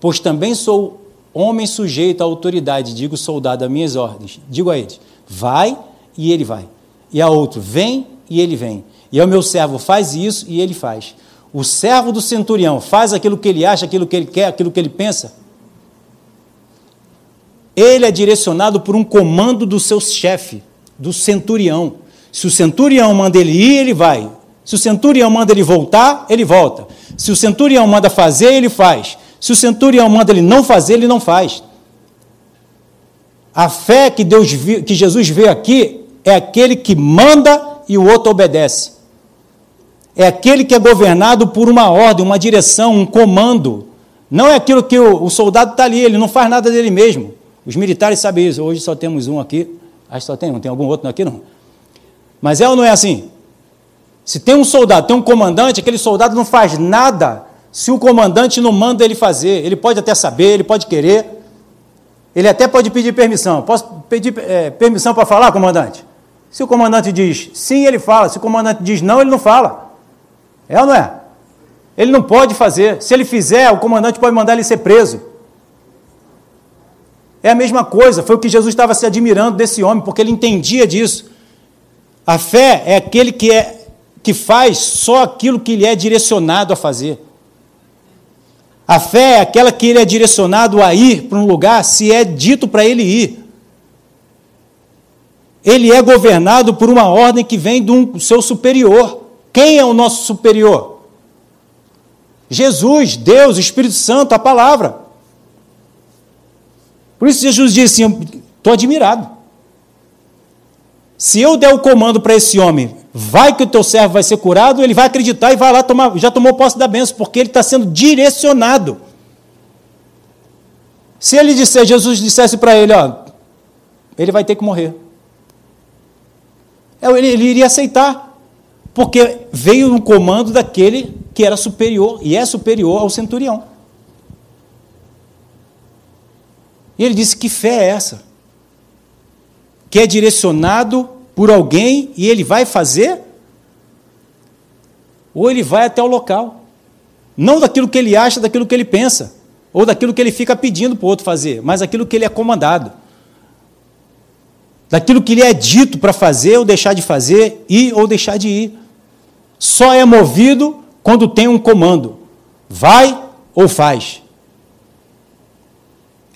Pois também sou homem sujeito à autoridade, digo soldado a minhas ordens. Digo a ele: Vai e ele vai. E a outro: Vem e ele vem. E ao meu servo: Faz isso e ele faz. O servo do centurião faz aquilo que ele acha, aquilo que ele quer, aquilo que ele pensa ele é direcionado por um comando do seu chefe, do centurião. Se o centurião manda ele ir, ele vai. Se o centurião manda ele voltar, ele volta. Se o centurião manda fazer, ele faz. Se o centurião manda ele não fazer, ele não faz. A fé que Deus que Jesus vê aqui é aquele que manda e o outro obedece. É aquele que é governado por uma ordem, uma direção, um comando. Não é aquilo que o, o soldado está ali, ele não faz nada dele mesmo. Os militares sabem isso. Hoje só temos um aqui. Acho que só tem um. Tem algum outro aqui? Não. Mas é ou não é assim? Se tem um soldado, tem um comandante, aquele soldado não faz nada se o comandante não manda ele fazer. Ele pode até saber, ele pode querer. Ele até pode pedir permissão. Posso pedir é, permissão para falar, comandante? Se o comandante diz sim, ele fala. Se o comandante diz não, ele não fala. É ou não é? Ele não pode fazer. Se ele fizer, o comandante pode mandar ele ser preso. É a mesma coisa, foi o que Jesus estava se admirando desse homem, porque ele entendia disso. A fé é aquele que, é, que faz só aquilo que lhe é direcionado a fazer. A fé é aquela que ele é direcionado a ir para um lugar se é dito para ele ir. Ele é governado por uma ordem que vem do seu superior. Quem é o nosso superior? Jesus, Deus, Espírito Santo, a palavra. Por isso Jesus disse assim: estou admirado. Se eu der o comando para esse homem, vai que o teu servo vai ser curado, ele vai acreditar e vai lá tomar, já tomou posse da benção, porque ele está sendo direcionado. Se ele disser, Jesus dissesse para ele, ó, ele vai ter que morrer. É, ele, ele iria aceitar, porque veio no comando daquele que era superior e é superior ao centurião. E ele disse: Que fé é essa? Que é direcionado por alguém e ele vai fazer? Ou ele vai até o local? Não daquilo que ele acha, daquilo que ele pensa, ou daquilo que ele fica pedindo para o outro fazer, mas daquilo que ele é comandado. Daquilo que lhe é dito para fazer ou deixar de fazer, ir ou deixar de ir. Só é movido quando tem um comando. Vai ou faz.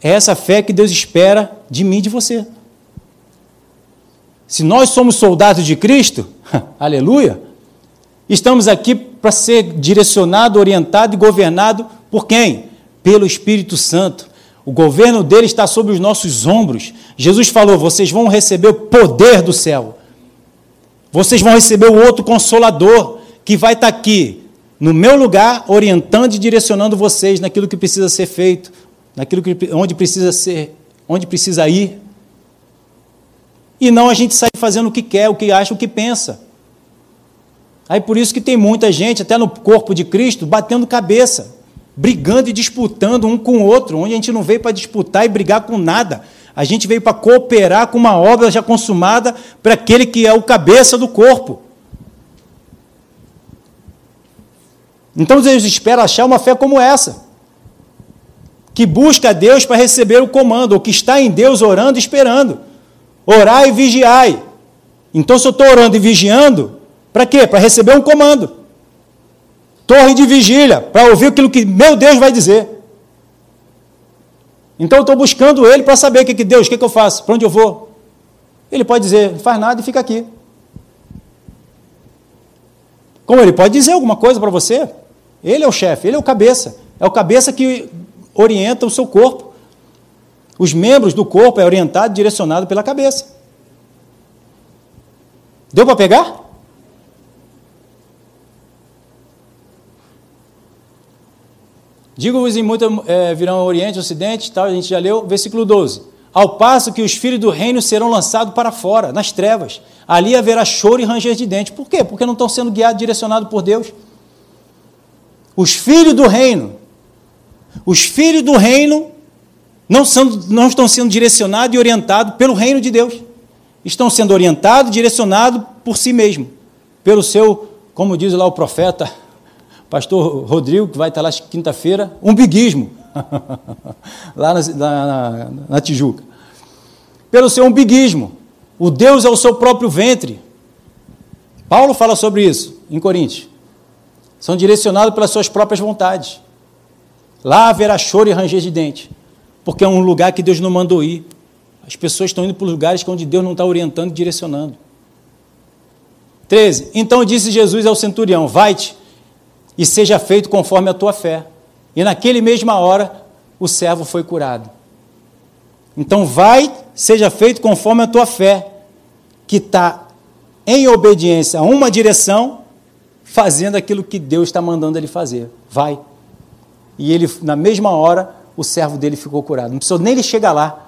É essa fé que Deus espera de mim e de você. Se nós somos soldados de Cristo, [LAUGHS] aleluia, estamos aqui para ser direcionado, orientado e governado por quem? Pelo Espírito Santo. O governo dele está sobre os nossos ombros. Jesus falou: vocês vão receber o poder do céu. Vocês vão receber o outro consolador que vai estar aqui no meu lugar, orientando e direcionando vocês naquilo que precisa ser feito, naquilo que, onde precisa ser, onde precisa ir. E não a gente sair fazendo o que quer, o que acha, o que pensa. Aí por isso que tem muita gente, até no corpo de Cristo, batendo cabeça, brigando e disputando um com o outro, onde a gente não veio para disputar e brigar com nada. A gente veio para cooperar com uma obra já consumada para aquele que é o cabeça do corpo. Então Deus espera achar uma fé como essa que busca Deus para receber o comando, ou que está em Deus orando e esperando. Orai e vigiai. Então, se eu estou orando e vigiando, para quê? Para receber um comando. Torre de vigília, para ouvir aquilo que meu Deus vai dizer. Então, eu estou buscando Ele para saber o que, que Deus, o que, que eu faço, para onde eu vou. Ele pode dizer, não faz nada e fica aqui. Como ele pode dizer alguma coisa para você? Ele é o chefe, ele é o cabeça. É o cabeça que orienta o seu corpo. Os membros do corpo é orientado direcionado pela cabeça. Deu para pegar? Digo-vos em muito é, virão Oriente, Ocidente, tal, a gente já leu, versículo 12. Ao passo que os filhos do reino serão lançados para fora, nas trevas. Ali haverá choro e ranger de dentes. Por quê? Porque não estão sendo guiados, direcionados por Deus. Os filhos do reino, os filhos do reino não, são, não estão sendo direcionados e orientados pelo reino de Deus. Estão sendo orientados direcionados por si mesmo, pelo seu, como diz lá o profeta, pastor Rodrigo, que vai estar lá quinta-feira, umbiguismo, [LAUGHS] lá na, na, na Tijuca. Pelo seu umbiguismo. O Deus é o seu próprio ventre. Paulo fala sobre isso em Coríntios. São direcionados pelas suas próprias vontades. Lá haverá choro e ranger de dente, porque é um lugar que Deus não mandou ir. As pessoas estão indo para lugares onde Deus não está orientando e direcionando. 13. Então disse Jesus ao centurião: Vai-te e seja feito conforme a tua fé. E naquele mesma hora o servo foi curado. Então vai, seja feito conforme a tua fé, que está em obediência a uma direção, fazendo aquilo que Deus está mandando ele fazer. Vai. E ele, na mesma hora, o servo dele ficou curado. Não precisou nem ele chegar lá.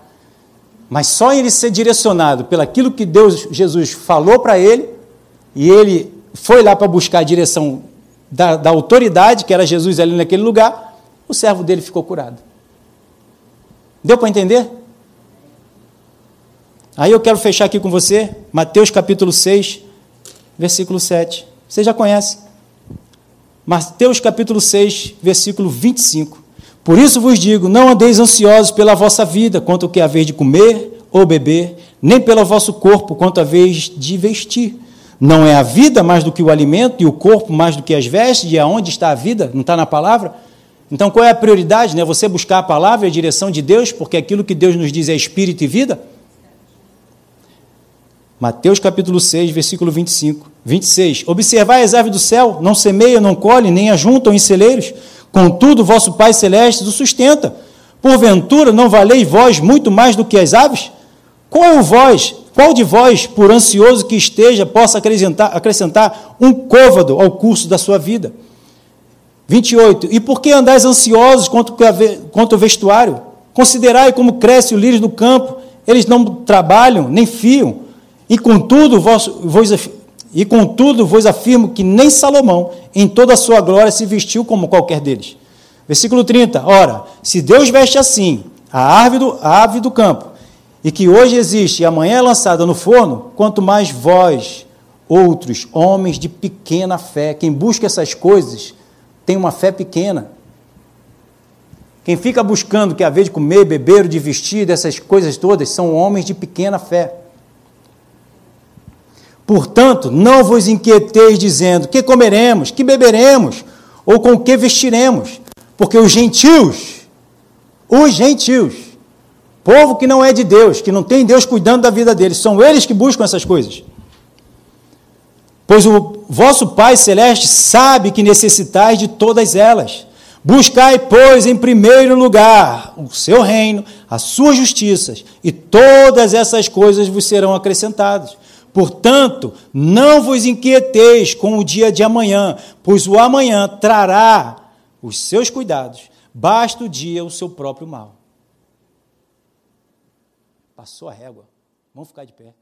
Mas só ele ser direcionado pelaquilo que Deus, Jesus, falou para ele, e ele foi lá para buscar a direção da, da autoridade, que era Jesus ali naquele lugar, o servo dele ficou curado. Deu para entender? Aí eu quero fechar aqui com você, Mateus capítulo 6, versículo 7. Você já conhece. Mateus capítulo 6, versículo 25. Por isso vos digo: não andeis ansiosos pela vossa vida, quanto que haver de comer ou beber, nem pelo vosso corpo, quanto a vez de vestir. Não é a vida mais do que o alimento e o corpo mais do que as vestes? E aonde está a vida? Não está na palavra? Então qual é a prioridade? Né? Você buscar a palavra e a direção de Deus, porque aquilo que Deus nos diz é espírito e vida? Mateus capítulo 6, versículo 25. 26. Observai as aves do céu, não semeiam, não colhem, nem ajuntam em celeiros, contudo vosso Pai Celeste o sustenta. Porventura não valeis vós muito mais do que as aves? Qual é o vós, qual de vós, por ansioso que esteja, possa acrescentar, acrescentar um côvado ao curso da sua vida? 28. E por que andais ansiosos quanto, quanto ao vestuário? Considerai como cresce o lírio do campo, eles não trabalham, nem fiam. E contudo, vos, vos, e contudo vos afirmo que nem Salomão, em toda a sua glória, se vestiu como qualquer deles. Versículo 30. Ora, se Deus veste assim a ave do, a ave do campo, e que hoje existe e amanhã é lançada no forno, quanto mais vós, outros homens de pequena fé, quem busca essas coisas tem uma fé pequena. Quem fica buscando que a vez de comer, beber, de vestir, dessas coisas todas, são homens de pequena fé. Portanto, não vos inquieteis dizendo que comeremos, que beberemos, ou com que vestiremos, porque os gentios, os gentios, Povo que não é de Deus, que não tem Deus cuidando da vida deles, são eles que buscam essas coisas. Pois o vosso Pai Celeste sabe que necessitais de todas elas. Buscai, pois, em primeiro lugar o seu reino, as suas justiças, e todas essas coisas vos serão acrescentadas. Portanto, não vos inquieteis com o dia de amanhã, pois o amanhã trará os seus cuidados. Basta o dia o seu próprio mal. Passou a régua. Vamos ficar de pé.